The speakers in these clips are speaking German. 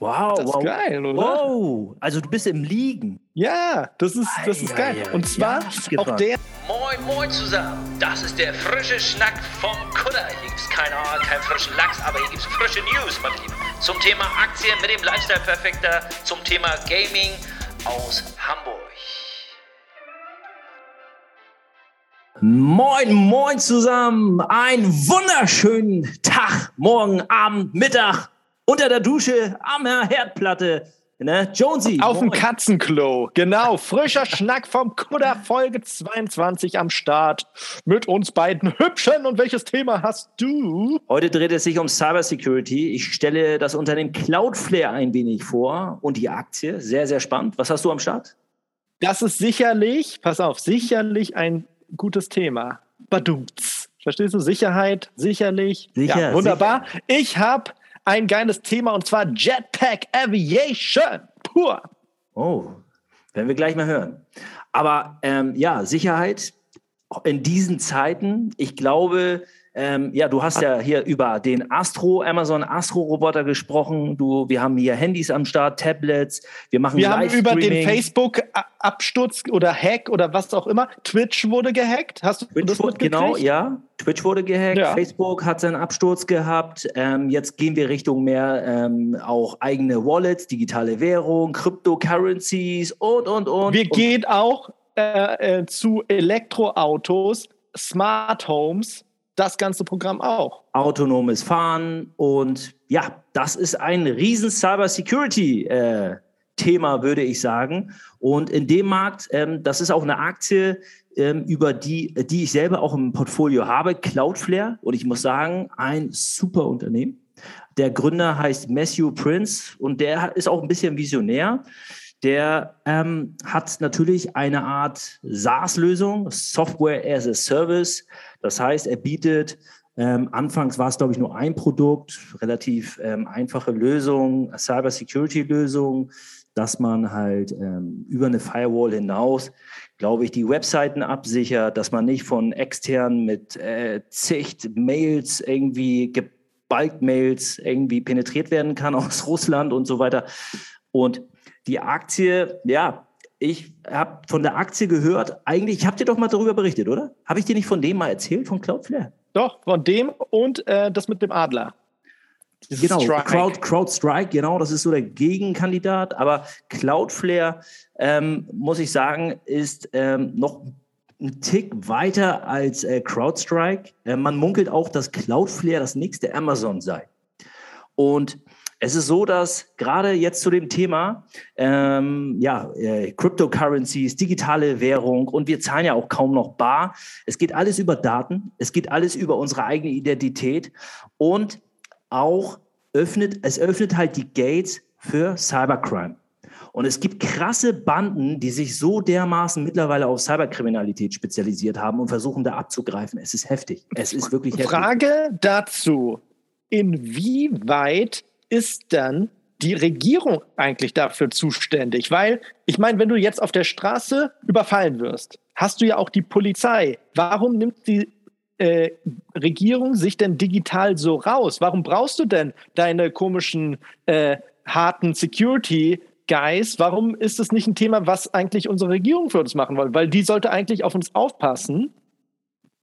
Wow, Das ist wow. geil, oder? Wow, also du bist im Liegen. Ja, das ist, das ist Ei, geil. ei, ei. Und zwar Ja, auch der Moin, moin zusammen. Das ist der frische Schnack vom Kutter. Hier gibt's keine Ahnung, keinen frischen Lachs, aber hier gibt's frische News, meine Lieben. Zum Thema Aktien mit dem Lifestyle Perfekter, zum Thema Gaming aus Hamburg. Moin, moin zusammen. Einen wunderschönen Tag, morgen, Abend, Mittag, unter der Dusche, am Herdplatte. Ne? Jonesy. auf dem. Katzenklo. Genau, frischer Schnack vom Kudder, Folge 22 am Start. Mit uns beiden Hübschen. Und welches Thema hast du? Heute dreht es sich um Cybersecurity. Ich stelle das Unternehmen Cloudflare ein wenig vor und die Aktie. Sehr, sehr spannend. Was hast du am Start? Das ist sicherlich, pass auf, sicherlich ein gutes Thema. Badumts. Verstehst du? Sicherheit, sicherlich. Sicher, ja, wunderbar. Ich habe ein geiles Thema und zwar Jetpack Aviation. Pur. Oh, werden wir gleich mal hören. Aber ähm, ja, Sicherheit in diesen Zeiten, ich glaube, ähm, ja, du hast ja hier über den Astro, Amazon Astro-Roboter gesprochen. Du, wir haben hier Handys am Start, Tablets, wir machen Wir haben über den. Facebook-Absturz oder Hack oder was auch immer. Twitch wurde gehackt. Hast du Twitch das wurde, genau, ja. Twitch wurde gehackt, Ja. Facebook hat seinen Absturz gehabt. Ähm, jetzt gehen wir Richtung mehr ähm, auch eigene Wallets, digitale Währung, Cryptocurrencies und, und, und. Wir und gehen auch äh, äh, zu Elektroautos, Smart Homes, das ganze Programm auch. autonomes Fahren und ja, das ist ein riesen Cybersecurity-Thema, würde ich sagen. Und in dem Markt, ähm, das ist auch eine Aktie, ähm, über die, die ich selber auch im Portfolio habe, Cloudflare. Und ich muss sagen, ein super Unternehmen. Der Gründer heißt Matthew Prince und der ist auch ein bisschen visionär. Der ähm, hat natürlich eine Art SaaS-Lösung, Software as a Service. Das heißt, er bietet, ähm, anfangs war es, glaube ich, nur ein Produkt, relativ ähm, einfache Lösung, Cyber-Security-Lösung, dass man halt ähm, über eine Firewall hinaus, glaube ich, die Webseiten absichert, dass man nicht von extern mit äh, zig Mails irgendwie Bulk-Mails irgendwie penetriert werden kann aus Russland und so weiter. Und die Aktie, ja, ich habe von der Aktie gehört, eigentlich, ich habe dir doch mal darüber berichtet, oder? Habe ich dir nicht von dem mal erzählt, von Cloudflare? Doch, von dem und äh, das mit dem Adler. Dieses Genau, Strike. Crowd, CrowdStrike, genau, das ist so der Gegenkandidat. Aber Cloudflare, ähm, muss ich sagen, ist ähm, noch ein Tick weiter als äh, CrowdStrike. Äh, man munkelt auch, dass Cloudflare das nächste Amazon sei. Und es ist so, dass gerade jetzt zu dem Thema, ähm, ja, äh, Cryptocurrencies, digitale Währung und wir zahlen ja auch kaum noch bar. Es geht alles über Daten, es geht alles über unsere eigene Identität und auch öffnet, es öffnet halt die Gates für Cybercrime. Und es gibt krasse Banden, die sich so dermaßen mittlerweile auf Cyberkriminalität spezialisiert haben und versuchen da abzugreifen. Es ist heftig. Es ist wirklich heftig. Frage dazu: Inwieweit ist dann die Regierung eigentlich dafür zuständig? Weil, ich meine, wenn du jetzt auf der Straße überfallen wirst, hast du ja auch die Polizei. Warum nimmt die äh, Regierung sich denn digital so raus? Warum brauchst du denn deine komischen, äh, harten Security? Guys, warum ist es nicht ein Thema, was eigentlich unsere Regierung für uns machen will? Weil die sollte eigentlich auf uns aufpassen.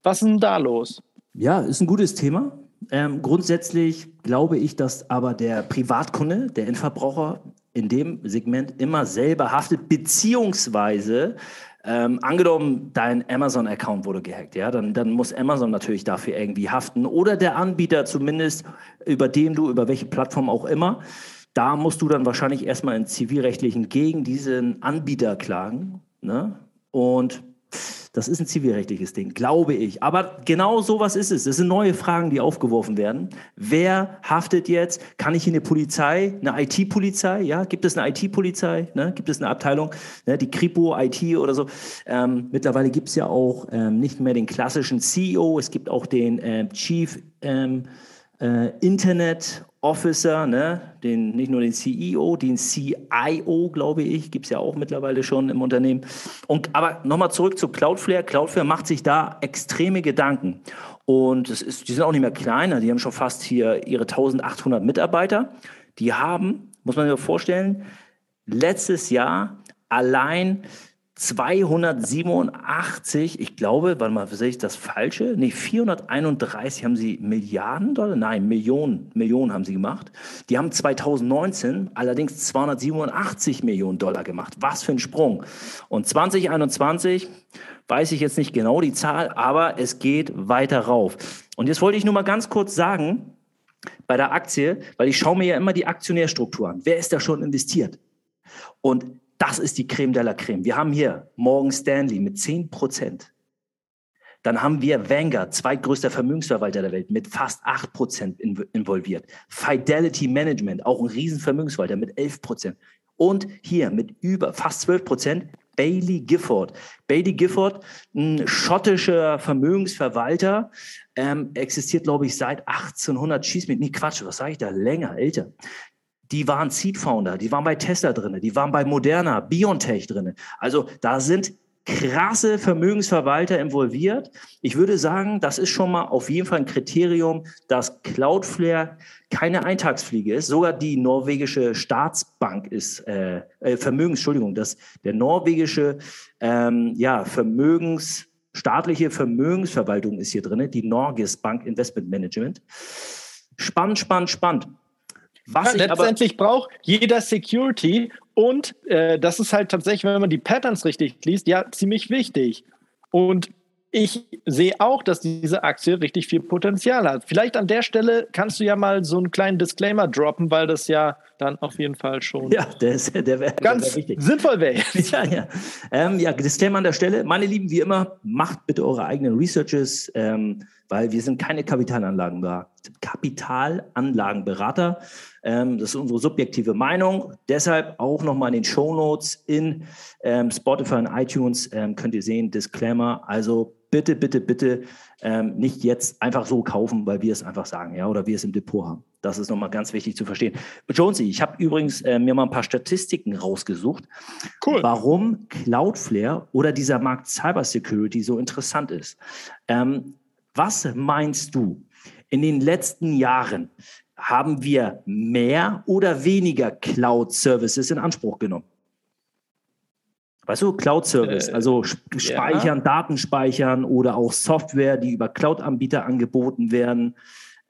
Was ist denn da los? Ja, ist ein gutes Thema. Ähm, grundsätzlich glaube ich, dass aber der Privatkunde, der Endverbraucher in dem Segment immer selber haftet, beziehungsweise ähm, angenommen, dein Amazon-Account wurde gehackt, ja, dann, dann muss Amazon natürlich dafür irgendwie haften oder der Anbieter zumindest, über den du, über welche Plattform auch immer. Da musst du dann wahrscheinlich erstmal in zivilrechtlichen gegen diesen Anbieter klagen. Ne? Und das ist ein zivilrechtliches Ding, glaube ich. Aber genau sowas ist es. Das sind neue Fragen, die aufgeworfen werden. Wer haftet jetzt? Kann ich hier eine Polizei, eine IT-Polizei? Ja, gibt es eine IT-Polizei? Ne? Gibt es eine Abteilung, ne? die Kripo, IT oder so? Ähm, mittlerweile gibt es ja auch ähm, nicht mehr den klassischen CEO, es gibt auch den ähm, Chief ähm, äh, Internet Officer, ne? den, nicht nur den CEO, den CIO, glaube ich, gibt es ja auch mittlerweile schon im Unternehmen. Und, aber nochmal zurück zu Cloudflare. Cloudflare macht sich da extreme Gedanken. Und es ist, die sind auch nicht mehr kleiner, die haben schon fast hier ihre 1800 Mitarbeiter. Die haben muss man sich vorstellen, letztes Jahr allein 287, ich glaube, warte mal, sehe ich das Falsche? Nee, 431 haben sie Milliarden Dollar, nein, Millionen, Millionen haben sie gemacht. Die haben 2019 allerdings 287 Millionen Dollar gemacht. Was für ein Sprung. Und 2021 weiß ich jetzt nicht genau die Zahl, aber es geht weiter rauf. Und jetzt wollte ich nur mal ganz kurz sagen, bei der Aktie, weil ich schaue mir ja immer die Aktionärstruktur an. Wer ist da schon investiert? Und das ist die Creme de la Creme. Wir haben hier Morgan Stanley mit 10 Prozent. Dann haben wir Vanguard, zweitgrößter Vermögensverwalter der Welt, mit fast 8 Prozent involviert. Fidelity Management, auch ein Riesenvermögensverwalter mit 11 Prozent. Und hier mit über fast 12 Prozent Bailey Gifford. Bailey Gifford, ein schottischer Vermögensverwalter, ähm, existiert, glaube ich, seit 1800. Schieß mit, nee, Quatsch, was sage ich da? Länger, älter die waren Seed Founder, die waren bei Tesla drin, die waren bei Moderna, Biontech drin. Also da sind krasse Vermögensverwalter involviert. Ich würde sagen, das ist schon mal auf jeden Fall ein Kriterium, dass Cloudflare keine Eintagsfliege ist. Sogar die norwegische Staatsbank ist äh, äh, Vermögens, Entschuldigung, dass der norwegische ähm, ja Vermögens staatliche Vermögensverwaltung ist hier drin, die Norges Bank Investment Management. Spannend, spannend, spannend. Was ja, letztendlich braucht jeder Security und äh, das ist halt tatsächlich, wenn man die Patterns richtig liest, ja, ziemlich wichtig. Und ich sehe auch, dass diese Aktie richtig viel Potenzial hat. Vielleicht an der Stelle kannst du ja mal so einen kleinen Disclaimer droppen, weil das ja dann auf jeden Fall schon ja, der ist, der wär, ganz der wär sinnvoll wäre. Ja, ja. Ähm, ja, Disclaimer an der Stelle. Meine Lieben, wie immer, macht bitte eure eigenen Researches, ähm, weil wir sind keine Kapitalanlagenberater. Kapitalanlagenberater. Ähm, das ist unsere subjektive Meinung. Deshalb auch nochmal in den Show Notes in ähm, Spotify und iTunes ähm, könnt ihr sehen, Disclaimer. Also bitte, bitte, bitte nicht jetzt einfach so kaufen, weil wir es einfach sagen, ja, oder wir es im Depot haben. Das ist nochmal ganz wichtig zu verstehen. Jonesy, ich habe übrigens äh, mir mal ein paar Statistiken rausgesucht, cool. warum Cloudflare oder dieser Markt Cybersecurity so interessant ist. Ähm, was meinst du? In den letzten Jahren haben wir mehr oder weniger Cloud-Services in Anspruch genommen? Weißt du, Cloud-Service, äh, also speichern, ja. Daten speichern oder auch Software, die über Cloud-Anbieter angeboten werden.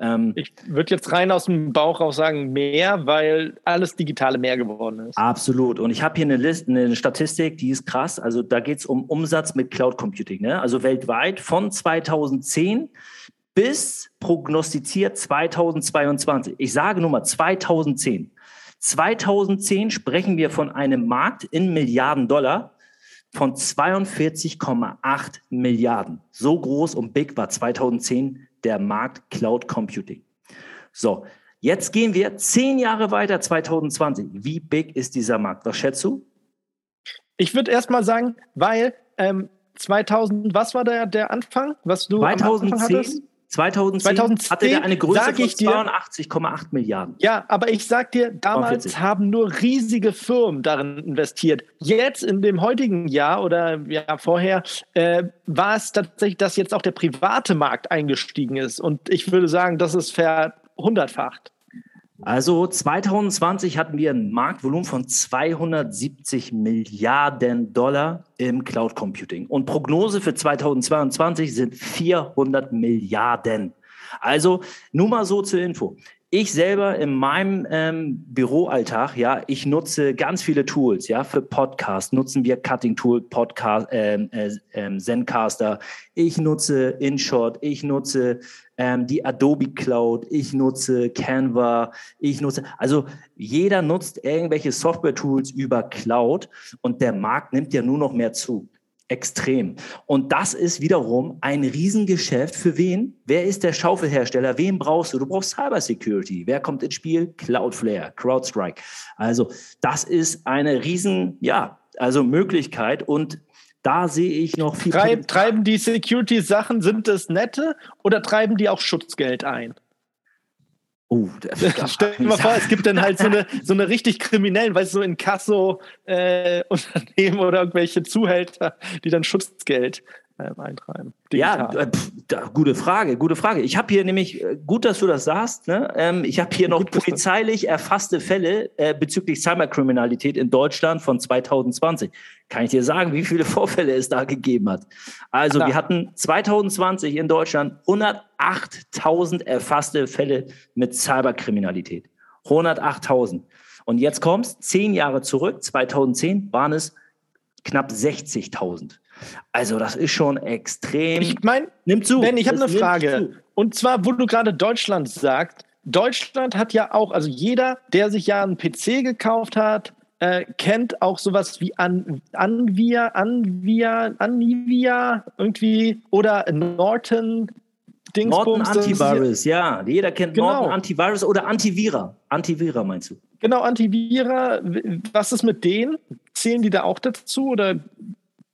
Ähm, ich würde jetzt rein aus dem Bauch raus sagen, mehr, weil alles Digitale mehr geworden ist. Absolut. Und ich habe hier eine, Liste, eine Statistik, die ist krass. Also da geht es um Umsatz mit Cloud Computing. Ne? Also weltweit von 2010 bis prognostiziert 2022. Ich sage nur mal 2010. 2010 sprechen wir von einem Markt in Milliarden Dollar von 42,8 Milliarden. So groß und big war 2010 der Markt Cloud Computing. So, jetzt gehen wir zehn Jahre weiter, 2020. Wie big ist dieser Markt? Was schätzt du? Ich würde erst mal sagen, weil ähm, 2000, was war der, der Anfang, was du 2010, 2010, 2010 hatte der eine Größe von 82,8 Milliarden. Ja, aber ich sag dir, damals 42. haben nur riesige Firmen darin investiert. Jetzt in dem heutigen Jahr oder ja vorher äh, war es tatsächlich, dass jetzt auch der private Markt eingestiegen ist. Und ich würde sagen, das ist verhundertfacht. Also 2020 hatten wir ein Marktvolumen von 270 Milliarden Dollar im Cloud Computing. Und Prognose für 2022 sind 400 Milliarden. Also nur mal so zur Info. Ich selber in meinem ähm, Büroalltag, ja, ich nutze ganz viele Tools, ja, für Podcast nutzen wir Cutting Tool, Podcast, ähm, äh, äh, Zencaster. Ich nutze InShot, ich nutze ähm, die Adobe Cloud, ich nutze Canva, ich nutze, also jeder nutzt irgendwelche Software-Tools über Cloud und der Markt nimmt ja nur noch mehr zu. Extrem. Und das ist wiederum ein Riesengeschäft für wen? Wer ist der Schaufelhersteller? Wen brauchst du? Du brauchst Cybersecurity. Wer kommt ins Spiel? Cloudflare, CrowdStrike. Also das ist eine Riesen, ja, also Möglichkeit und da sehe ich noch viel. Treib, treiben die Security-Sachen, sind das nette oder treiben die auch Schutzgeld ein? Oh, Stell dir mal vor, es gibt dann halt so eine, so eine richtig kriminellen, weißt du, so in Kasso-Unternehmen äh, oder irgendwelche Zuhälter, die dann Schutzgeld ähm, eintreiben? Ja, äh, pf, da, gute Frage, gute Frage. Ich habe hier nämlich, äh, gut, dass du das sagst, ne? ähm, ich habe hier noch polizeilich erfasste Fälle äh, bezüglich Cyberkriminalität in Deutschland von 2020. Kann ich dir sagen, wie viele Vorfälle es da gegeben hat? Also Klar. wir hatten 2020 in Deutschland 108.000 erfasste Fälle mit Cyberkriminalität. 108.000. Und jetzt kommst, zehn Jahre zurück, 2010 waren es knapp 60.000. Also das ist schon extrem. Ich meine, nimm zu. Ben, ich habe eine Frage. Und zwar, wo du gerade Deutschland sagst. Deutschland hat ja auch, also jeder, der sich ja einen PC gekauft hat, äh, kennt auch sowas wie An Anvia, Anvia, Anivia irgendwie oder Norton. Dingsbums, Norton Antivirus, ja. Jeder kennt genau. Norton Antivirus oder Antivira. Antivira meinst du? Genau, Antivira. Was ist mit denen? Zählen die da auch dazu oder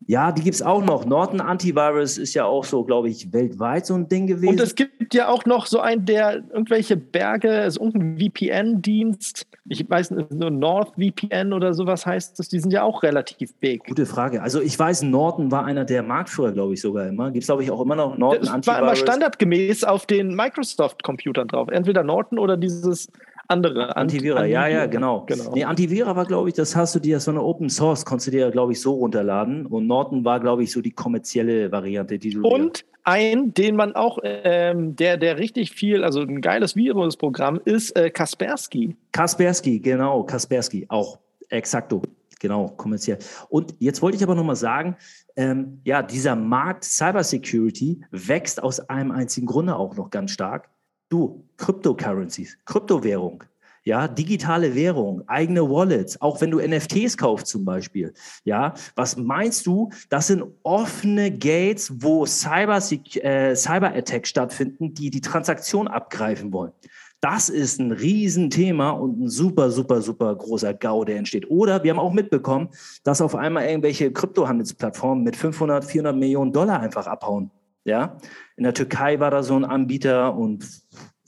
ja, die gibt es auch noch. Norton Antivirus ist ja auch so, glaube ich, weltweit so ein Ding gewesen. Und es gibt ja auch noch so einen, der irgendwelche Berge, ist irgendein VPN-Dienst. Ich weiß nicht, nur NordVPN oder sowas heißt das. Die sind ja auch relativ big. Gute Frage. Also ich weiß, Norton war einer der Marktführer, glaube ich, sogar immer. Gibt es, glaube ich, auch immer noch Norton das Antivirus. war immer standardgemäß auf den Microsoft-Computern drauf. Entweder Norton oder dieses andere. Antivira, ja, ja, genau. genau. Nee, Antivira war, glaube ich, das hast du dir, so eine Open Source, konntest du dir, glaube ich, so runterladen. Und Norton war, glaube ich, so die kommerzielle Variante, die du. Und ein, den man auch, ähm, der, der richtig viel, also ein geiles Virusprogramm ist äh, Kaspersky. Kaspersky, genau, Kaspersky, auch exakto. Genau, kommerziell. Und jetzt wollte ich aber nochmal sagen, ähm, ja, dieser Markt Cybersecurity wächst aus einem einzigen Grunde auch noch ganz stark. Du, Cryptocurrencies, Kryptowährung, ja, digitale Währung, eigene Wallets, auch wenn du NFTs kaufst zum Beispiel, ja, was meinst du, das sind offene Gates, wo Cyber, äh, Cyber-Attacks stattfinden, die die Transaktion abgreifen wollen. Das ist ein Riesenthema und ein super, super, super großer GAU, der entsteht. Oder wir haben auch mitbekommen, dass auf einmal irgendwelche Kryptohandelsplattformen mit 500, 400 Millionen Dollar einfach abhauen. Ja, in der Türkei war da so ein Anbieter und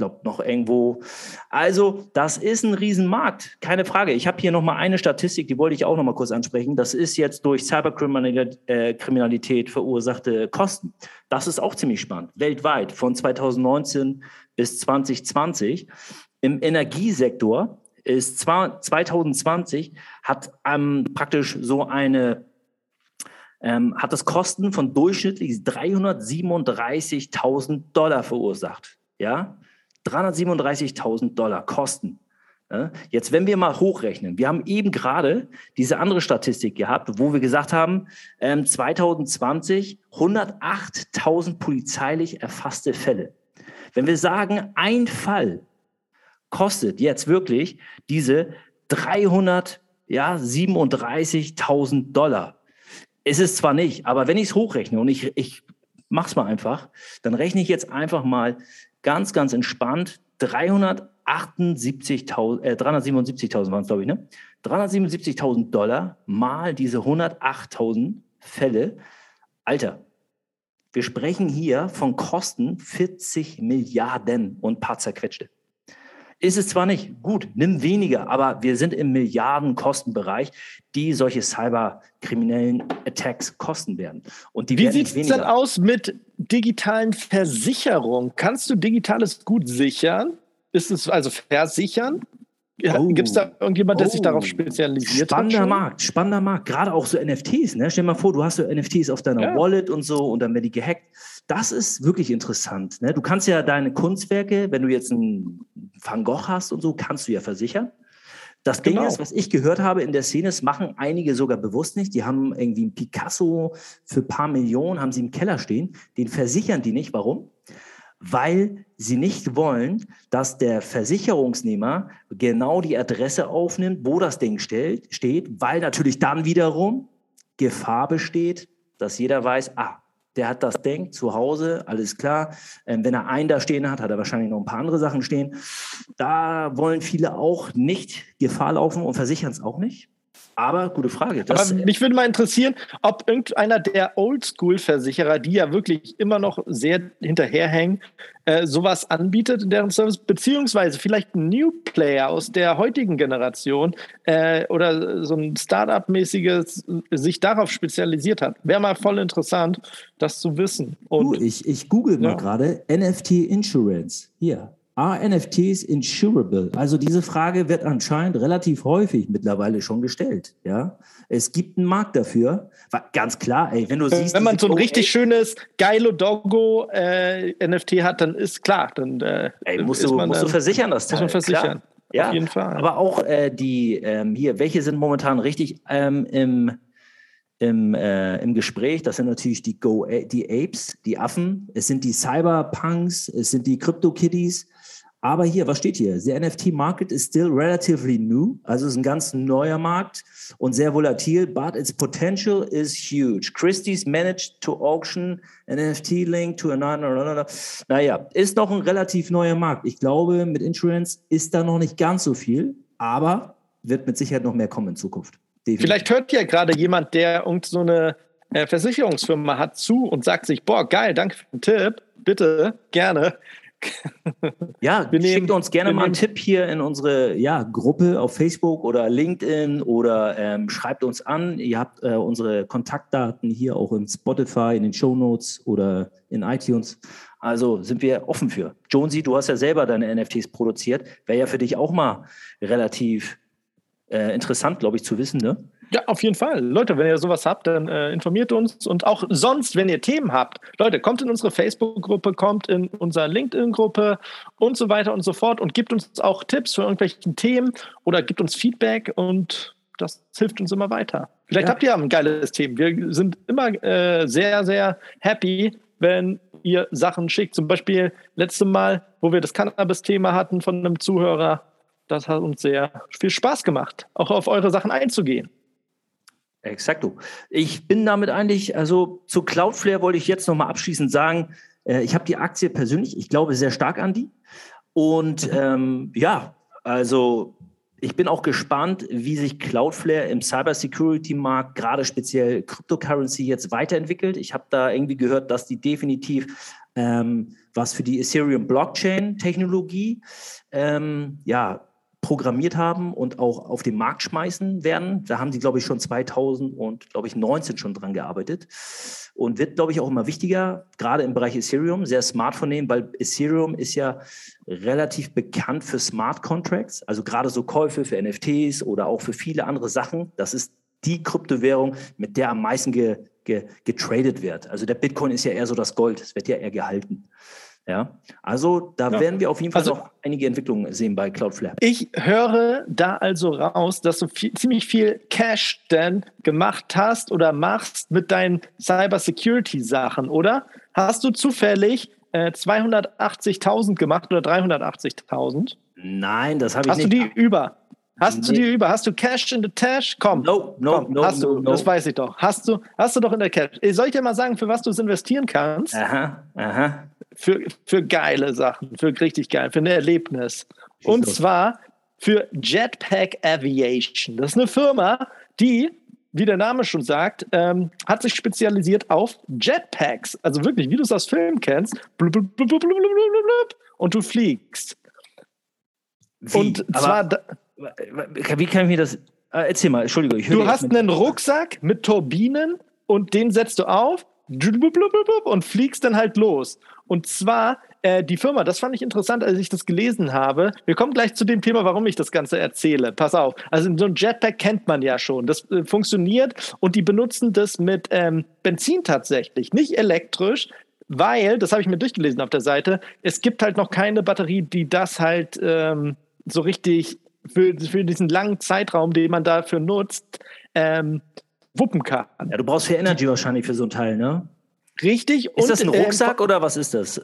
glaube noch irgendwo. Also das ist ein Riesenmarkt, keine Frage. Ich habe hier noch mal eine Statistik, die wollte ich auch noch mal kurz ansprechen. Das ist jetzt durch Cyberkriminalität äh, verursachte Kosten. Das ist auch ziemlich spannend. Weltweit von 2019 bis 2020 im Energiesektor ist zwar 2020 hat ähm, praktisch so eine ähm, hat das Kosten von durchschnittlich 337.000 Dollar verursacht. Ja, 337.000 Dollar Kosten. Jetzt, wenn wir mal hochrechnen, wir haben eben gerade diese andere Statistik gehabt, wo wir gesagt haben, 2020 108.000 polizeilich erfasste Fälle. Wenn wir sagen, ein Fall kostet jetzt wirklich diese 337.000 Dollar, ist es zwar nicht, aber wenn ich es hochrechne und ich, ich mache es mal einfach, dann rechne ich jetzt einfach mal ganz, ganz entspannt 378.000, äh, 377.000 waren es, glaube ich, ne? 377.000 Dollar mal diese 108.000 Fälle. Alter, wir sprechen hier von Kosten 40 Milliarden und paar zerquetschte. Ist es zwar nicht gut, nimm weniger, aber wir sind im Milliardenkostenbereich, die solche cyberkriminellen Attacks kosten werden. Und die Wie sieht es denn aus mit digitalen Versicherungen? Kannst du digitales Gut sichern? Ist es also versichern? Oh. Gibt es da irgendjemand, der oh. sich darauf spezialisiert spannender hat? Spannender Markt, spannender Markt. Gerade auch so NFTs. Ne? Stell dir mal vor, du hast so NFTs auf deiner ja. Wallet und so und dann werden die gehackt. Das ist wirklich interessant. Ne? Du kannst ja deine Kunstwerke, wenn du jetzt einen Van Gogh hast und so, kannst du ja versichern. Das genau. Ding ist, was ich gehört habe in der Szene, das machen einige sogar bewusst nicht. Die haben irgendwie einen Picasso für ein paar Millionen, haben sie im Keller stehen. Den versichern die nicht. Warum? Weil sie nicht wollen, dass der Versicherungsnehmer genau die Adresse aufnimmt, wo das Ding steht, weil natürlich dann wiederum Gefahr besteht, dass jeder weiß, ah, der hat das Ding zu Hause, alles klar. Ähm, wenn er einen da stehen hat, hat er wahrscheinlich noch ein paar andere Sachen stehen. Da wollen viele auch nicht Gefahr laufen und versichern es auch nicht. Aber gute Frage. Das, Aber mich würde mal interessieren, ob irgendeiner der Oldschool-Versicherer, die ja wirklich immer noch sehr hinterherhängen, äh, sowas anbietet in deren Service, beziehungsweise vielleicht ein New Player aus der heutigen Generation äh, oder so ein Startup-mäßiges sich darauf spezialisiert hat. Wäre mal voll interessant, das zu wissen. Und, du, ich, ich google ja. mal gerade NFT Insurance. Hier. Are NFTs insurable? Also diese Frage wird anscheinend relativ häufig mittlerweile schon gestellt. Ja, es gibt einen Markt dafür. Ganz klar, ey, wenn du siehst, wenn man so ein richtig schönes geilo Doggo äh, NFT hat, dann ist klar, dann äh, ey, musst, du, man, musst du versichern das Teil. Muss man versichern. Klar. Ja, auf jeden Fall. Aber auch äh, die ähm, hier, welche sind momentan richtig ähm, im im, äh, im Gespräch. Das sind natürlich die Go, die Apes, die Affen. Es sind die Cyberpunks, es sind die Crypto Kitties. Aber hier, was steht hier? The NFT market is still relatively new. Also ist ein ganz neuer Markt und sehr volatil, but its potential is huge. Christie's managed to auction an NFT link to another. Naja, ist noch ein relativ neuer Markt. Ich glaube, mit Insurance ist da noch nicht ganz so viel, aber wird mit Sicherheit noch mehr kommen in Zukunft. Definitiv. Vielleicht hört ja gerade jemand, der irgend so eine äh, Versicherungsfirma hat zu und sagt sich, boah, geil, danke für den Tipp, bitte, gerne ja, wir schickt nehmen, uns gerne mal einen Tipp hier in unsere ja, Gruppe auf Facebook oder LinkedIn oder ähm, schreibt uns an. Ihr habt äh, unsere Kontaktdaten hier auch in Spotify, in den Show Notes oder in iTunes. Also sind wir offen für. Jonesy, du hast ja selber deine NFTs produziert. Wäre ja für dich auch mal relativ äh, interessant, glaube ich, zu wissen, ne? Ja, auf jeden Fall. Leute, wenn ihr sowas habt, dann äh, informiert uns. Und auch sonst, wenn ihr Themen habt, Leute, kommt in unsere Facebook-Gruppe, kommt in unsere LinkedIn-Gruppe und so weiter und so fort und gibt uns auch Tipps für irgendwelche Themen oder gibt uns Feedback und das hilft uns immer weiter. Vielleicht ja. habt ihr ein geiles Thema. Wir sind immer äh, sehr, sehr happy, wenn ihr Sachen schickt. Zum Beispiel letzte Mal, wo wir das Cannabis-Thema hatten von einem Zuhörer. Das hat uns sehr viel Spaß gemacht, auch auf eure Sachen einzugehen. Exakto. Ich bin damit eigentlich, also zu Cloudflare wollte ich jetzt nochmal abschließend sagen, äh, ich habe die Aktie persönlich, ich glaube sehr stark an die. Und mhm. ähm, ja, also ich bin auch gespannt, wie sich Cloudflare im Cybersecurity-Markt, gerade speziell Cryptocurrency, jetzt weiterentwickelt. Ich habe da irgendwie gehört, dass die definitiv ähm, was für die Ethereum Blockchain-Technologie ähm, ja, programmiert haben und auch auf den Markt schmeißen werden. Da haben sie, glaube ich, schon 2000 und, glaube ich, 19 schon dran gearbeitet. Und wird, glaube ich, auch immer wichtiger, gerade im Bereich Ethereum, sehr smart von denen, weil Ethereum ist ja relativ bekannt für Smart Contracts, also gerade so Käufe für NFTs oder auch für viele andere Sachen. Das ist die Kryptowährung, mit der am meisten ge, ge, getradet wird. Also der Bitcoin ist ja eher so das Gold, es wird ja eher gehalten. Ja, also da ja. werden wir auf jeden Fall also, noch einige Entwicklungen sehen bei Cloudflare. Ich höre da also raus, dass du viel, ziemlich viel Cash denn gemacht hast oder machst mit deinen Cybersecurity-Sachen, oder? Hast du zufällig äh, 280.000 gemacht oder 380.000? Nein, das habe ich hast nicht. Hast du die über? Hast nee. du die über? Hast du Cash in the Tash? Komm. No, no, komm, no, hast no, du, no. Das weiß ich doch. Hast du, hast du doch in der Cash. Soll ich dir mal sagen, für was du es investieren kannst? Aha, aha für, für geile Sachen, für richtig geil, für ein Erlebnis. Und zwar für Jetpack Aviation. Das ist eine Firma, die, wie der Name schon sagt, ähm, hat sich spezialisiert auf Jetpacks. Also wirklich, wie du es aus Filmen kennst. Blub, blub, blub, und du fliegst. Wie? Und zwar. Wie kann ich mir das. Äh, erzähl mal, Entschuldigung. Ich du hast einen Rucksack mit Turbinen und den setzt du auf und fliegst dann halt los. Und zwar äh, die Firma, das fand ich interessant, als ich das gelesen habe. Wir kommen gleich zu dem Thema, warum ich das Ganze erzähle. Pass auf. Also so ein Jetpack kennt man ja schon. Das äh, funktioniert und die benutzen das mit ähm, Benzin tatsächlich, nicht elektrisch. Weil, das habe ich mir durchgelesen auf der Seite, es gibt halt noch keine Batterie, die das halt ähm, so richtig für, für diesen langen Zeitraum, den man dafür nutzt, ähm, wuppen kann. Ja, du brauchst viel Energy wahrscheinlich für so ein Teil, ne? Richtig. Ist und, das ein Rucksack äh, oder was ist das?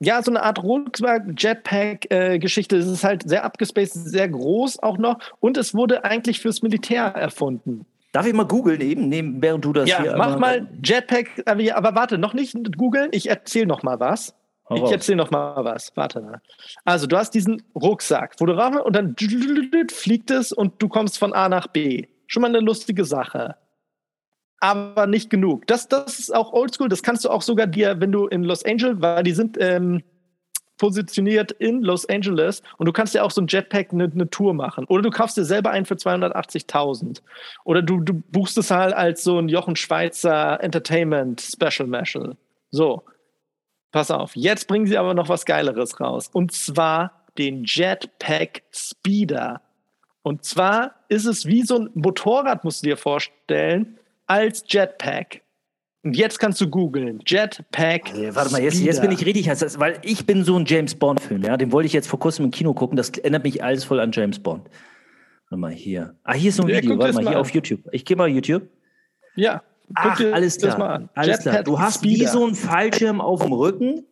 Ja, so eine Art Rucksack, Jetpack-Geschichte. Äh, es ist halt sehr abgespaced, sehr groß auch noch. Und es wurde eigentlich fürs Militär erfunden. Darf ich mal googeln eben, neben, während du das ja, hier. Mach mal Jetpack, aber warte, noch nicht googeln. Ich erzähle noch mal was. Hau ich erzähle noch mal was. Warte mal. Also, du hast diesen Rucksack, wo du rauf und dann fliegt es und du kommst von A nach B. Schon mal eine lustige Sache. Aber nicht genug. Das, das ist auch oldschool. Das kannst du auch sogar dir, wenn du in Los Angeles, weil die sind ähm, positioniert in Los Angeles und du kannst ja auch so ein Jetpack eine, eine Tour machen. Oder du kaufst dir selber einen für 280.000. Oder du, du buchst es halt als so ein Jochen Schweizer Entertainment Special Meshal. So. Pass auf. Jetzt bringen sie aber noch was Geileres raus. Und zwar den Jetpack Speeder. Und zwar ist es wie so ein Motorrad, musst du dir vorstellen, als Jetpack. Und jetzt kannst du googeln. Jetpack. Hey, warte mal, jetzt, jetzt bin ich richtig heiß, weil ich bin so ein James Bond-Film, ja. Den wollte ich jetzt vor kurzem im Kino gucken. Das erinnert mich alles voll an James Bond. Warte mal hier. Ah, hier ist so ein ja, Video. Warte mal, hier an. auf YouTube. Ich gehe mal YouTube. Ja. Ach, alles klar. Alles klar. Du hast Speeder. wie so einen Fallschirm auf dem Rücken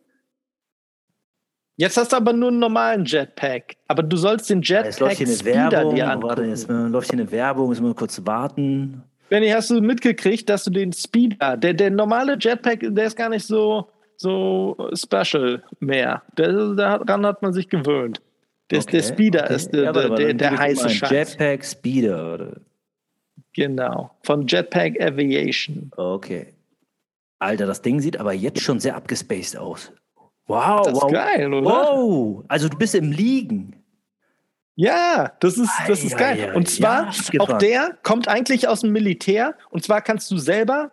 Jetzt hast du aber nur einen normalen Jetpack. Aber du sollst den Jetpack jetzt läuft hier eine Werbung. dir angucken. Warte, jetzt läuft hier eine Werbung, müssen wir kurz warten. Benny, hast du mitgekriegt, dass du den Speeder, der, der normale Jetpack, der ist gar nicht so, so special mehr. Der, daran hat man sich gewöhnt. Der, okay, der Speeder okay. ist der, ja, der, der, der heiße Scheiß. Jetpack Speeder, oder? Genau, von Jetpack Aviation. Okay. Alter, das Ding sieht aber jetzt schon sehr abgespaced aus. Wow, das wow. ist geil, oder? Wow, also du bist im Liegen. Ja, das ist, das ist geil. Ja, und zwar, ja, auch der kommt eigentlich aus dem Militär. Und zwar kannst du selber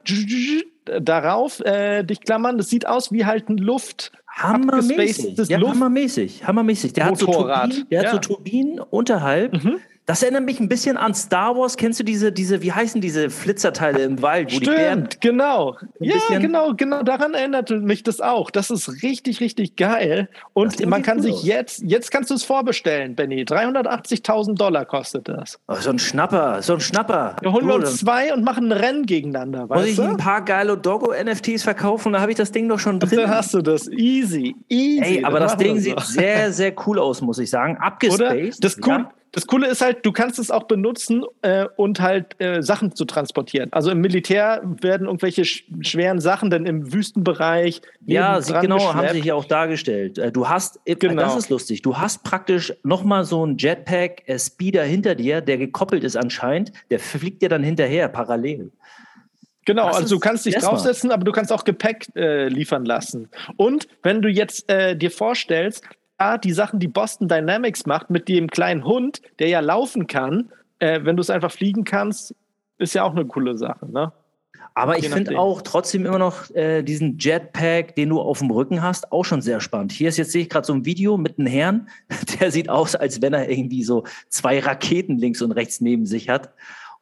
darauf äh, dich klammern. Das sieht aus wie halt ein Luft. Hammermäßig. Ja, Luft hammermäßig. Hammermäßig. Der Motorrad. hat so Turbinen, der ja. hat so Turbinen unterhalb. Mhm. Das erinnert mich ein bisschen an Star Wars. Kennst du diese, diese, wie heißen diese Flitzerteile im Wald, wo Stimmt, die Bären genau. Ja, genau, genau. Daran erinnert mich das auch. Das ist richtig, richtig geil. Und man kann sich jetzt, jetzt kannst du es vorbestellen, Benny. 380.000 Dollar kostet das. Oh, so ein Schnapper, so ein Schnapper. Wir holen uns zwei und machen ein Rennen gegeneinander. Muss ich ein paar geile Doggo-NFTs verkaufen? Da habe ich das Ding doch schon drin. Dann hast du das. Easy, easy. Ey, aber das Ding sieht sehr, sehr cool aus, muss ich sagen. Abgespaced. Oder? Das cool. Das Coole ist halt, du kannst es auch benutzen äh, und halt äh, Sachen zu transportieren. Also im Militär werden irgendwelche sch schweren Sachen dann im Wüstenbereich. Ja, sie, genau, geschleppt. haben sie hier auch dargestellt. Äh, du hast, äh, genau. das ist lustig, du hast praktisch nochmal so einen Jetpack-Speeder äh, hinter dir, der gekoppelt ist anscheinend, der fliegt dir dann hinterher parallel. Genau, das also du kannst dich draufsetzen, aber du kannst auch Gepäck äh, liefern lassen. Und wenn du jetzt äh, dir vorstellst, die Sachen, die Boston Dynamics macht mit dem kleinen Hund, der ja laufen kann, äh, wenn du es einfach fliegen kannst, ist ja auch eine coole Sache, ne? Aber ich finde auch trotzdem immer noch äh, diesen Jetpack, den du auf dem Rücken hast, auch schon sehr spannend. Hier ist jetzt sehe ich gerade so ein Video mit einem Herrn, der sieht aus, als wenn er irgendwie so zwei Raketen links und rechts neben sich hat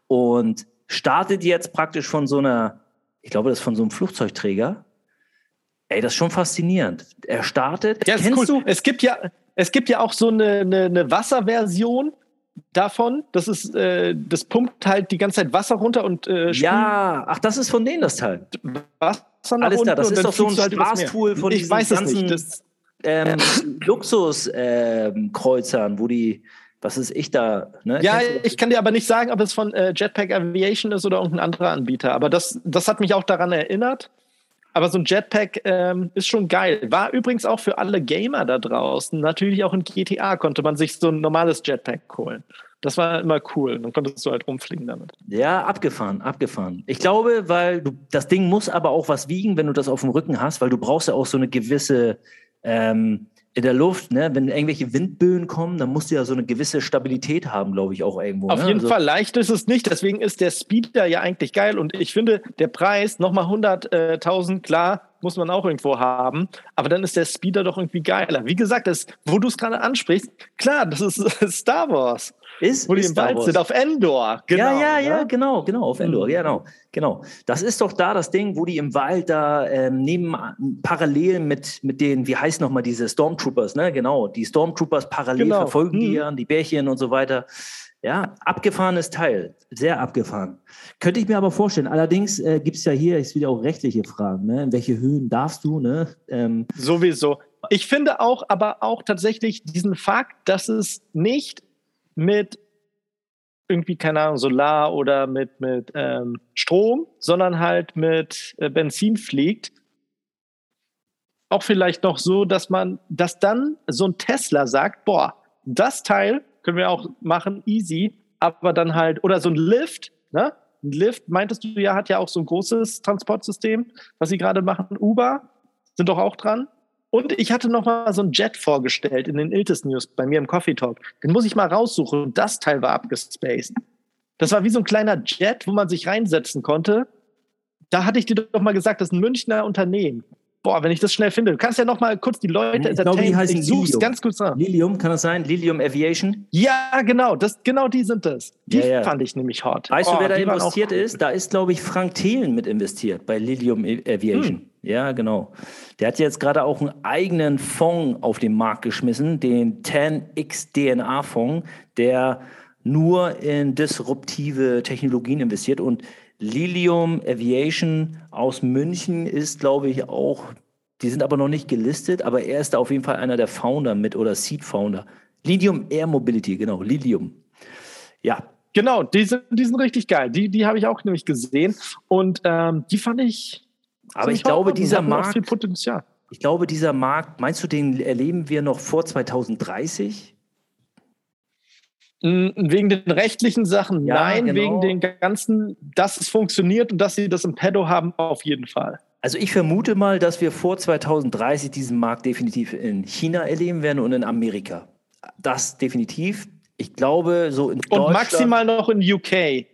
und startet jetzt praktisch von so einer, ich glaube, das ist von so einem Flugzeugträger Ey, das ist schon faszinierend. Er startet. Ja, Kennst cool. du? Es gibt ja, es gibt ja auch so eine, eine, eine Wasserversion davon. Das ist, äh, das pumpt halt die ganze Zeit Wasser runter und äh, Ja, ach, das ist von denen das Teil. Wasser nach Alles klar, das ist doch so ein halt Spaßtool von ich weiß ganzen nicht. Das, ähm, Luxuskreuzern, ähm, wo die was ist ich da? Ne? Ja, ich kann dir aber nicht sagen, ob es von äh, Jetpack Aviation ist oder irgendein anderer Anbieter. Aber das, das hat mich auch daran erinnert. Aber so ein Jetpack ähm, ist schon geil. War übrigens auch für alle Gamer da draußen. Natürlich auch in GTA konnte man sich so ein normales Jetpack holen. Das war immer cool. Dann konntest du halt rumfliegen damit. Ja, abgefahren, abgefahren. Ich glaube, weil du, das Ding muss aber auch was wiegen, wenn du das auf dem Rücken hast, weil du brauchst ja auch so eine gewisse ähm, in der Luft, ne, wenn irgendwelche Windböen kommen, dann musst du ja so eine gewisse Stabilität haben, glaube ich, auch irgendwo. Auf ne? jeden also Fall, leicht ist es nicht, deswegen ist der Speeder ja eigentlich geil und ich finde, der Preis, nochmal 100.000, klar, muss man auch irgendwo haben, aber dann ist der Speeder doch irgendwie geiler. Wie gesagt, das, wo du es gerade ansprichst, klar, das ist Star Wars. Ist, Wo die im Wald sind, auf Endor. Genau, ja, ja, ja, ne? genau, genau, auf Endor, mhm. genau, genau. Das ist doch da das Ding, wo die im Wald da ähm, neben, parallel mit, mit den, wie heißt nochmal diese Stormtroopers, ne, genau, die Stormtroopers parallel genau. verfolgen mhm. die ja, die Bärchen und so weiter. Ja, abgefahrenes Teil, sehr abgefahren. Könnte ich mir aber vorstellen. Allerdings äh, gibt es ja hier ist wieder auch rechtliche Fragen. Ne? In welche Höhen darfst du? Ne? Ähm, Sowieso. Ich finde auch, aber auch tatsächlich diesen Fakt, dass es nicht mit irgendwie, keine Ahnung, Solar oder mit, mit ähm, Strom, sondern halt mit äh, Benzin fliegt. Auch vielleicht noch so, dass man, dass dann so ein Tesla sagt, boah, das Teil können wir auch machen, easy, aber dann halt, oder so ein Lift, ne? Ein Lift, meintest du ja, hat ja auch so ein großes Transportsystem, was sie gerade machen. Uber sind doch auch dran. Und ich hatte noch mal so ein Jet vorgestellt in den Iltis News bei mir im Coffee Talk. Den muss ich mal raussuchen. Das Teil war abgespaced. Das war wie so ein kleiner Jet, wo man sich reinsetzen konnte. Da hatte ich dir doch mal gesagt, das ist ein Münchner Unternehmen. Boah, wenn ich das schnell finde. Du kannst ja noch mal kurz die Leute ich glaube, die heißen Lilium. ganz kurz nach. Lilium, kann das sein? Lilium Aviation? Ja, genau. Das, genau die sind es. Die ja, ja. fand ich nämlich hot. Weißt oh, du, wer da investiert ist? Da ist, glaube ich, Frank Thelen mit investiert bei Lilium Aviation. Hm. Ja, genau. Der hat jetzt gerade auch einen eigenen Fonds auf den Markt geschmissen, den 10x DNA Fonds, der nur in disruptive Technologien investiert und Lilium Aviation aus München ist, glaube ich, auch, die sind aber noch nicht gelistet, aber er ist da auf jeden Fall einer der Founder mit oder Seed Founder. Lilium Air Mobility, genau, Lilium. Ja. Genau, die sind, die sind richtig geil. Die, die habe ich auch nämlich gesehen und ähm, die fand ich aber ich glaube, dieser Markt. Viel Potenzial. Ich glaube, dieser Markt, meinst du, den erleben wir noch vor 2030? Wegen den rechtlichen Sachen, ja, nein, genau. wegen den ganzen, dass es funktioniert und dass sie das im Pedo haben, auf jeden Fall. Also ich vermute mal, dass wir vor 2030 diesen Markt definitiv in China erleben werden und in Amerika. Das definitiv. Ich glaube, so in Deutschland. Und maximal noch in UK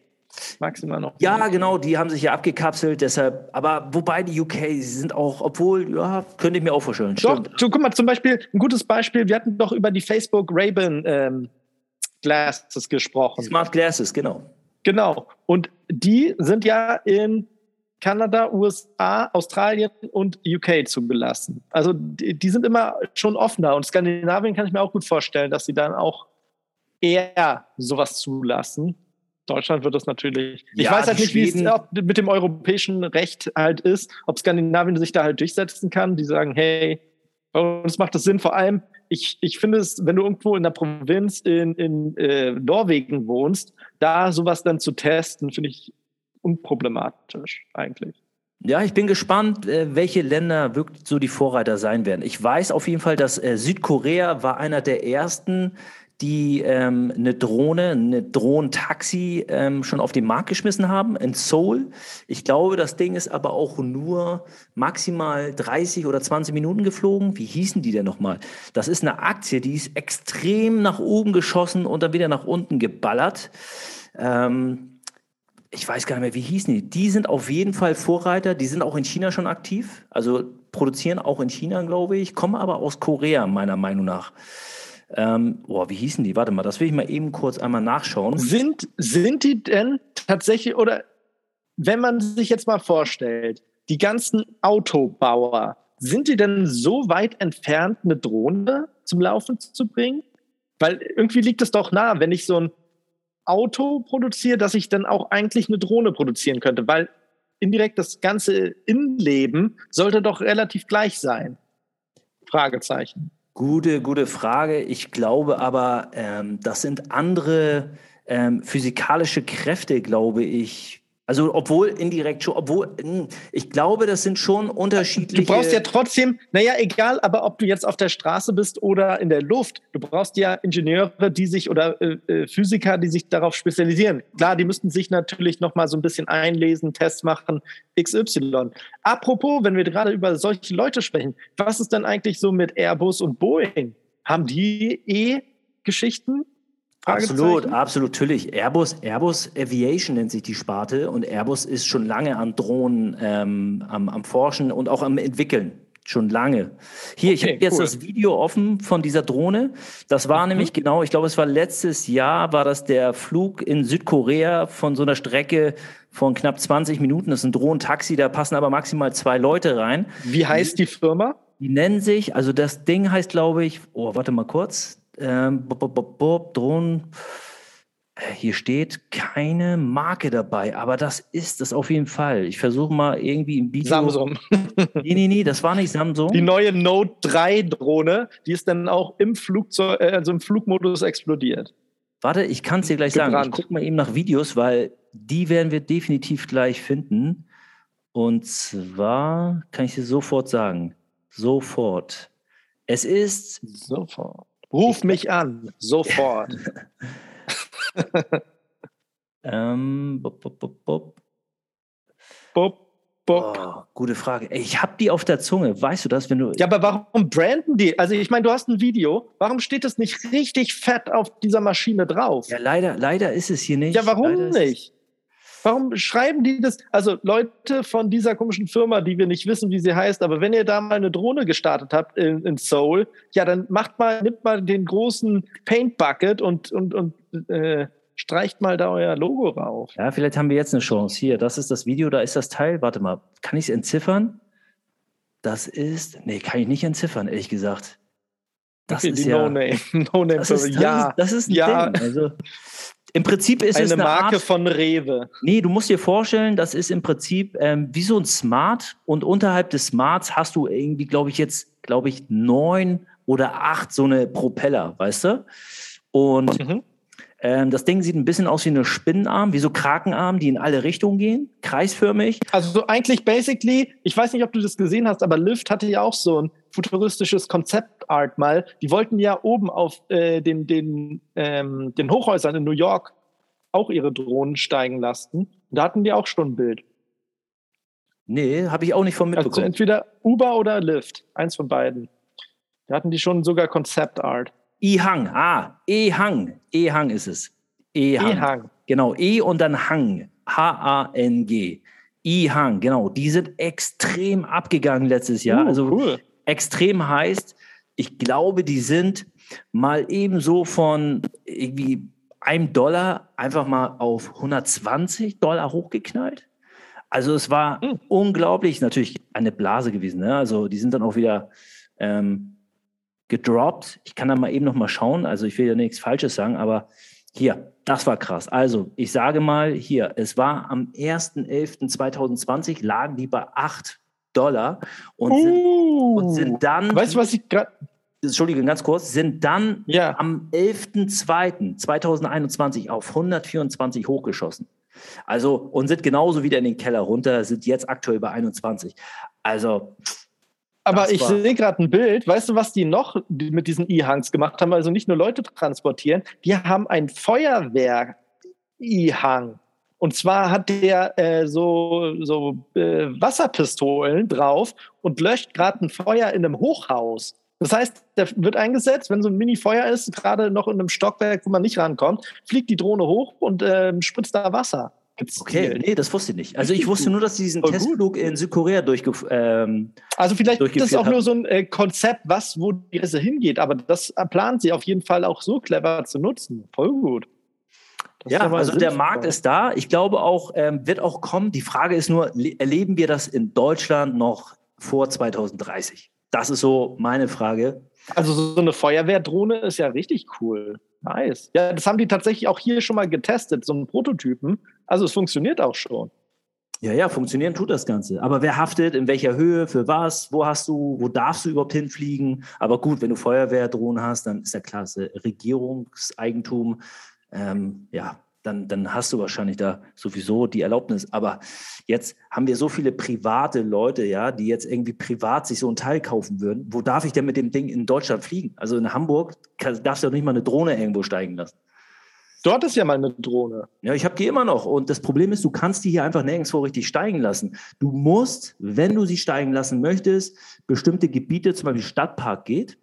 maximal noch. Ja, genau, die haben sich ja abgekapselt, deshalb, aber wobei die UK, sie sind auch, obwohl, ja, könnte ich mir auch vorstellen. Doch, so, guck mal, zum Beispiel, ein gutes Beispiel, wir hatten doch über die Facebook Ray-Ban ähm, Glasses gesprochen. Smart Glasses, genau. Genau. Und die sind ja in Kanada, USA, Australien und UK zugelassen. Also die, die sind immer schon offener. Und Skandinavien kann ich mir auch gut vorstellen, dass sie dann auch eher sowas zulassen. Deutschland wird das natürlich. Ja, ich weiß halt nicht, wie es mit dem europäischen Recht halt ist, ob Skandinavien sich da halt durchsetzen kann. Die sagen, hey, bei uns macht das Sinn. Vor allem, ich, ich finde es, wenn du irgendwo in der Provinz in, in äh, Norwegen wohnst, da sowas dann zu testen, finde ich unproblematisch eigentlich. Ja, ich bin gespannt, äh, welche Länder wirklich so die Vorreiter sein werden. Ich weiß auf jeden Fall, dass äh, Südkorea war einer der ersten, die ähm, eine Drohne, eine Drohnentaxi ähm, schon auf den Markt geschmissen haben in Seoul. Ich glaube, das Ding ist aber auch nur maximal 30 oder 20 Minuten geflogen. Wie hießen die denn nochmal? Das ist eine Aktie, die ist extrem nach oben geschossen und dann wieder nach unten geballert. Ähm, ich weiß gar nicht mehr, wie hießen die. Die sind auf jeden Fall Vorreiter. Die sind auch in China schon aktiv. Also produzieren auch in China, glaube ich, kommen aber aus Korea, meiner Meinung nach. Ähm, boah, wie hießen die? Warte mal, das will ich mal eben kurz einmal nachschauen. Sind, sind die denn tatsächlich, oder wenn man sich jetzt mal vorstellt, die ganzen Autobauer, sind die denn so weit entfernt, eine Drohne zum Laufen zu bringen? Weil irgendwie liegt es doch nah, wenn ich so ein Auto produziere, dass ich dann auch eigentlich eine Drohne produzieren könnte, weil indirekt das ganze Innenleben sollte doch relativ gleich sein. Fragezeichen. Gute, gute Frage. Ich glaube aber, ähm, das sind andere ähm, physikalische Kräfte, glaube ich, also obwohl indirekt schon, obwohl hm, ich glaube, das sind schon unterschiedliche. Du brauchst ja trotzdem, naja, egal, aber ob du jetzt auf der Straße bist oder in der Luft, du brauchst ja Ingenieure, die sich oder äh, äh Physiker, die sich darauf spezialisieren. Klar, die müssten sich natürlich noch mal so ein bisschen einlesen, Tests machen, XY. Apropos, wenn wir gerade über solche Leute sprechen, was ist denn eigentlich so mit Airbus und Boeing? Haben die eh Geschichten? Absolut, absolut, natürlich. Airbus, Airbus Aviation nennt sich die Sparte und Airbus ist schon lange an Drohnen ähm, am, am Forschen und auch am Entwickeln. Schon lange. Hier, okay, ich habe jetzt cool. das Video offen von dieser Drohne. Das war mhm. nämlich genau, ich glaube, es war letztes Jahr, war das der Flug in Südkorea von so einer Strecke von knapp 20 Minuten. Das ist ein Drohnentaxi, da passen aber maximal zwei Leute rein. Wie heißt die Firma? Die nennen sich, also das Ding heißt, glaube ich, oh, warte mal kurz. Ähm, bob, bob, bob, Drohnen. Hier steht keine Marke dabei, aber das ist es auf jeden Fall. Ich versuche mal irgendwie im Video. Samsung. nee, nee, nee, das war nicht Samsung. Die neue Note 3 Drohne, die ist dann auch im Flugzeug, äh, also im Flugmodus explodiert. Warte, ich kann es dir gleich Gebrannt. sagen. Ich gucke mal eben nach Videos, weil die werden wir definitiv gleich finden. Und zwar kann ich dir sofort sagen. Sofort. Es ist. Sofort. Ruf mich an, sofort. Ähm, bop, bop, bop, bop. Bob, Bob. Oh, gute Frage. Ich habe die auf der Zunge. Weißt du das, wenn du. Ja, aber warum branden die? Also ich meine, du hast ein Video. Warum steht das nicht richtig fett auf dieser Maschine drauf? Ja, leider, leider ist es hier nicht. Ja, warum leider nicht? Warum schreiben die das? Also Leute von dieser komischen Firma, die wir nicht wissen, wie sie heißt, aber wenn ihr da mal eine Drohne gestartet habt in, in Seoul, ja, dann macht mal, nimmt mal den großen Paint Bucket und, und, und äh, streicht mal da euer Logo rauf. Ja, vielleicht haben wir jetzt eine Chance. Hier, das ist das Video, da ist das Teil. Warte mal, kann ich es entziffern? Das ist. Nee, kann ich nicht entziffern, ehrlich gesagt. Das Okay, ist ja. No-Name. No-Name. Das ist, das ja, ist, das ist ein ja. Ding. Also, Im Prinzip ist es eine eine Marke Art, von Rewe. Nee, du musst dir vorstellen, das ist im Prinzip ähm, wie so ein Smart und unterhalb des Smarts hast du irgendwie, glaube ich, jetzt, glaube ich, neun oder acht so eine Propeller, weißt du? Und Mhm. Ähm, das Ding sieht ein bisschen aus wie eine Spinnenarm, wie so Krakenarm, die in alle Richtungen gehen, kreisförmig. Also so eigentlich basically, ich weiß nicht, ob du das gesehen hast, aber Lyft hatte ja auch so ein futuristisches Konzeptart mal. Die wollten ja oben auf äh, den, den, ähm, den Hochhäusern in New York auch ihre Drohnen steigen lassen. Und da hatten die auch schon ein Bild. Nee, habe ich auch nicht von Also mitbekommen. entweder Uber oder Lyft, eins von beiden. Da hatten die schon sogar Konzeptart. E-Hang, ah, E-Hang, E-Hang ist es. E-Hang. Genau, E und dann Hang. H-A-N-G. E-Hang, genau. Die sind extrem abgegangen letztes Jahr. Uh, also cool. extrem heißt, ich glaube, die sind mal ebenso von irgendwie einem Dollar einfach mal auf 120 Dollar hochgeknallt. Also es war Hm. unglaublich, natürlich eine Blase gewesen. Ne? Also die sind dann auch wieder ähm, gedroppt. Ich kann da mal eben noch mal schauen. Also ich will ja nichts Falsches sagen, aber hier, das war krass. Also ich sage mal hier, es war am 1.11.2020 lagen die bei 8 Dollar und, sind, Uh. und sind dann, weißt du, was ich gerade. Entschuldige, ganz kurz, sind dann Ja. am 11.02.2021 auf 124 hochgeschossen. Also und sind genauso wieder in den Keller runter, sind jetzt aktuell bei 21. Also Aber Das ich sehe gerade ein Bild. Weißt du, was die noch mit diesen E-Hangs gemacht haben? Also nicht nur Leute transportieren, die haben ein Feuerwehr-E-Hang. Und zwar hat der äh, so, so äh, Wasserpistolen drauf und löscht gerade ein Feuer in einem Hochhaus. Das heißt, der wird eingesetzt, wenn so ein Mini-Feuer ist, gerade noch in einem Stockwerk, wo man nicht rankommt, fliegt die Drohne hoch und ähm, spritzt da Wasser. Okay, nee, das wusste ich nicht. Also ich wusste nur, dass sie diesen gut. Testflug in Südkorea durchgeführt ähm, Also vielleicht ist das auch haben. nur so ein äh, Konzept, was, wo die Reise hingeht, aber das plant sie auf jeden Fall auch so clever zu nutzen. Voll gut. Das Ja, also der sinnvoll. Markt ist da. Ich glaube auch, ähm, wird auch kommen. Die Frage ist nur, le- erleben wir das in Deutschland noch vor 2030? Das ist so meine Frage. Also so eine Feuerwehrdrohne ist ja richtig cool. Nice. Ja, das haben die tatsächlich auch hier schon mal getestet, so einen Prototypen. Also es funktioniert auch schon. Ja, ja, funktionieren tut das Ganze. Aber wer haftet, in welcher Höhe, für was, wo hast du, wo darfst du überhaupt hinfliegen? Aber gut, wenn du Feuerwehrdrohnen hast, dann ist ja ist Regierungseigentum. Ähm, ja, dann, dann hast du wahrscheinlich da sowieso die Erlaubnis. Aber jetzt haben wir so viele private Leute, ja, die jetzt irgendwie privat sich so ein Teil kaufen würden. Wo darf ich denn mit dem Ding in Deutschland fliegen? Also in Hamburg kann, darfst du doch nicht mal eine Drohne irgendwo steigen lassen. Dort ist ja mal eine Drohne. Ja, ich habe die immer noch. Und das Problem ist, du kannst die hier einfach nirgendwo richtig steigen lassen. Du musst, wenn du sie steigen lassen möchtest, bestimmte Gebiete, zum Beispiel Stadtpark geht.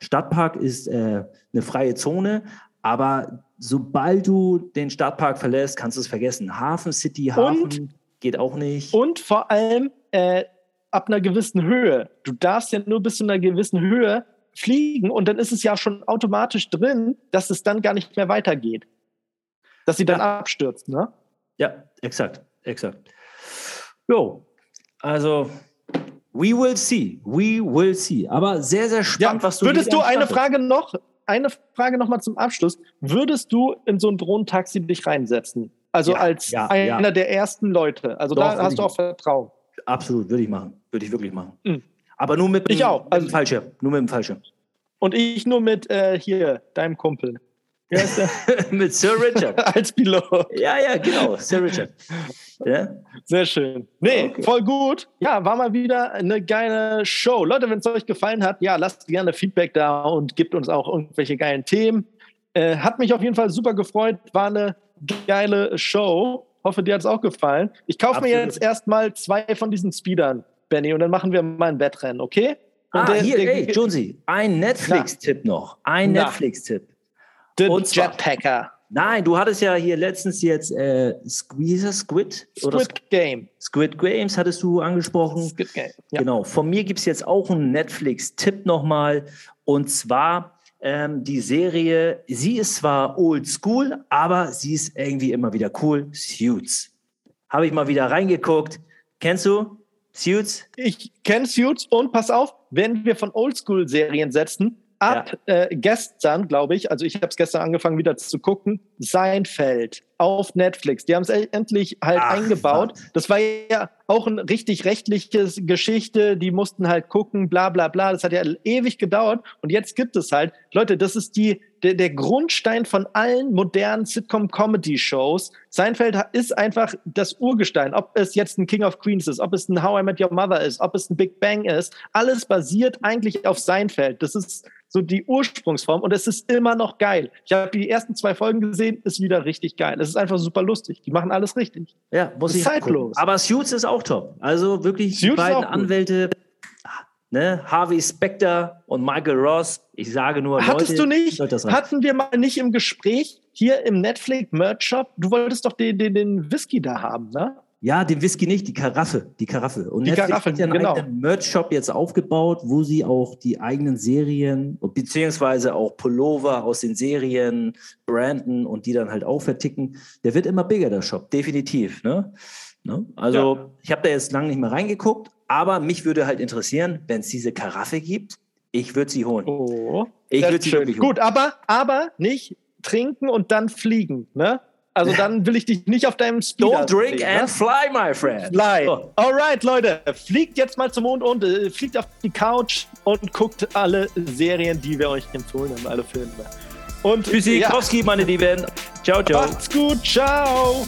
Stadtpark ist äh, eine freie Zone, aber sobald du den Stadtpark verlässt, kannst du es vergessen. Hafen City, Hafen Und- geht auch nicht. Und vor allem äh, ab einer gewissen Höhe. Du darfst ja nur bis zu einer gewissen Höhe fliegen und dann ist es ja schon automatisch drin, dass es dann gar nicht mehr weitergeht. Dass sie dann abstürzt, ne? Ja, exakt, exakt. Jo, also we will see, we will see. Aber sehr, sehr spannend, was du Würdest du eine. Frage noch, eine Frage noch mal zum Abschluss. Würdest du in so ein Drohnentaxi dich reinsetzen? Also Ja, als ja, einer ja. der ersten Leute. Also Doch, da hast du auch Vertrauen. Absolut, würde ich machen. Würde ich wirklich machen. Mhm. Aber nur mit, Ich dem- auch. Mit Also- dem Fallschirm. Nur mit dem Fallschirm. Und ich nur mit äh, hier, deinem Kumpel. Mit Sir Richard. als Pilot. ja, ja, genau. Sir Richard. Ja? Sehr schön. Nee, Okay. voll gut. Ja, war mal wieder eine geile Show. Leute, wenn es euch gefallen hat, ja, lasst gerne Feedback da und gebt uns auch irgendwelche geilen Themen. Äh, hat mich auf jeden Fall super gefreut. War eine, geile Show. Hoffe, dir hat es auch gefallen. Ich kaufe mir jetzt erstmal zwei von diesen Speedern, Benny, und dann machen wir mal ein Wettrennen, okay? Und ah, der, hier, der, ey, Jonesy, ein Netflix-Tipp noch. Ein Netflix-Tipp. Und Jetpacker. Nein, du hattest ja hier letztens jetzt äh, Squeezer, Squid? Squid Sk Game. Squid Games hattest du angesprochen. Squid Game. Ja. Genau. Von mir gibt es jetzt auch einen Netflix-Tipp nochmal. Und zwar ähm, die Serie, sie ist zwar old school, aber sie ist irgendwie immer wieder cool. Suits. Habe ich mal wieder reingeguckt. Kennst du Suits? Ich kenne Suits und pass auf, wenn wir von Oldschool-Serien setzen, ab ja. äh, gestern, glaube ich, also ich habe es gestern angefangen wieder zu gucken, Seinfeld auf Netflix. Die haben es endlich halt Ach, eingebaut. Mann. Das war ja auch ein richtig rechtliches Geschichte. Die mussten halt gucken, bla bla bla. Das hat ja ewig gedauert. Und jetzt gibt es halt, Leute, das ist die, der, der Grundstein von allen modernen Sitcom-Comedy-Shows. Seinfeld ist einfach das Urgestein. Ob es jetzt ein King of Queens ist, ob es ein How I Met Your Mother ist, ob es ein Big Bang ist. Alles basiert eigentlich auf Seinfeld. Das ist so die Ursprungsform und es ist immer noch geil. Ich habe die ersten zwei Folgen gesehen, ist wieder richtig geil. Es ist einfach super lustig. Die machen alles richtig. Ja, muss ich zeitlos. Aber Suits ist auch top. Also wirklich Suits die beiden Anwälte, ne, Harvey Specter und Michael Ross. Ich sage nur, hattest Leute, du nicht? Hatten wir mal nicht im Gespräch hier im Netflix Merch Shop? Du wolltest doch den, den, den Whisky da haben, ne? Ja, den Whisky nicht, die Karaffe, die Karaffe. Und die Netflix Karaffe, hat ja einen genau. eigenen Merch-Shop jetzt aufgebaut, wo sie auch die eigenen Serien, beziehungsweise auch Pullover aus den Serien branden und die dann halt auch verticken. Der wird immer bigger, der Shop, definitiv. Ne? ne? Also ja. ich habe da jetzt lange nicht mehr reingeguckt, aber mich würde halt interessieren, wenn es diese Karaffe gibt, ich würde sie holen. Oh, ich würde sie wirklich holen. Gut, aber, aber nicht trinken und dann fliegen, ne? Also dann will ich dich nicht auf deinem Speeder Don't drink sehen, and ne? fly, my friend. Fly. So. Alright, Leute. Fliegt jetzt mal zum Mond und äh, fliegt auf die Couch und guckt alle Serien, die wir euch empfohlen haben, alle Filme. Und Tschüssi, ja. meine Lieben. Ciao, ciao. Macht's gut. Ciao.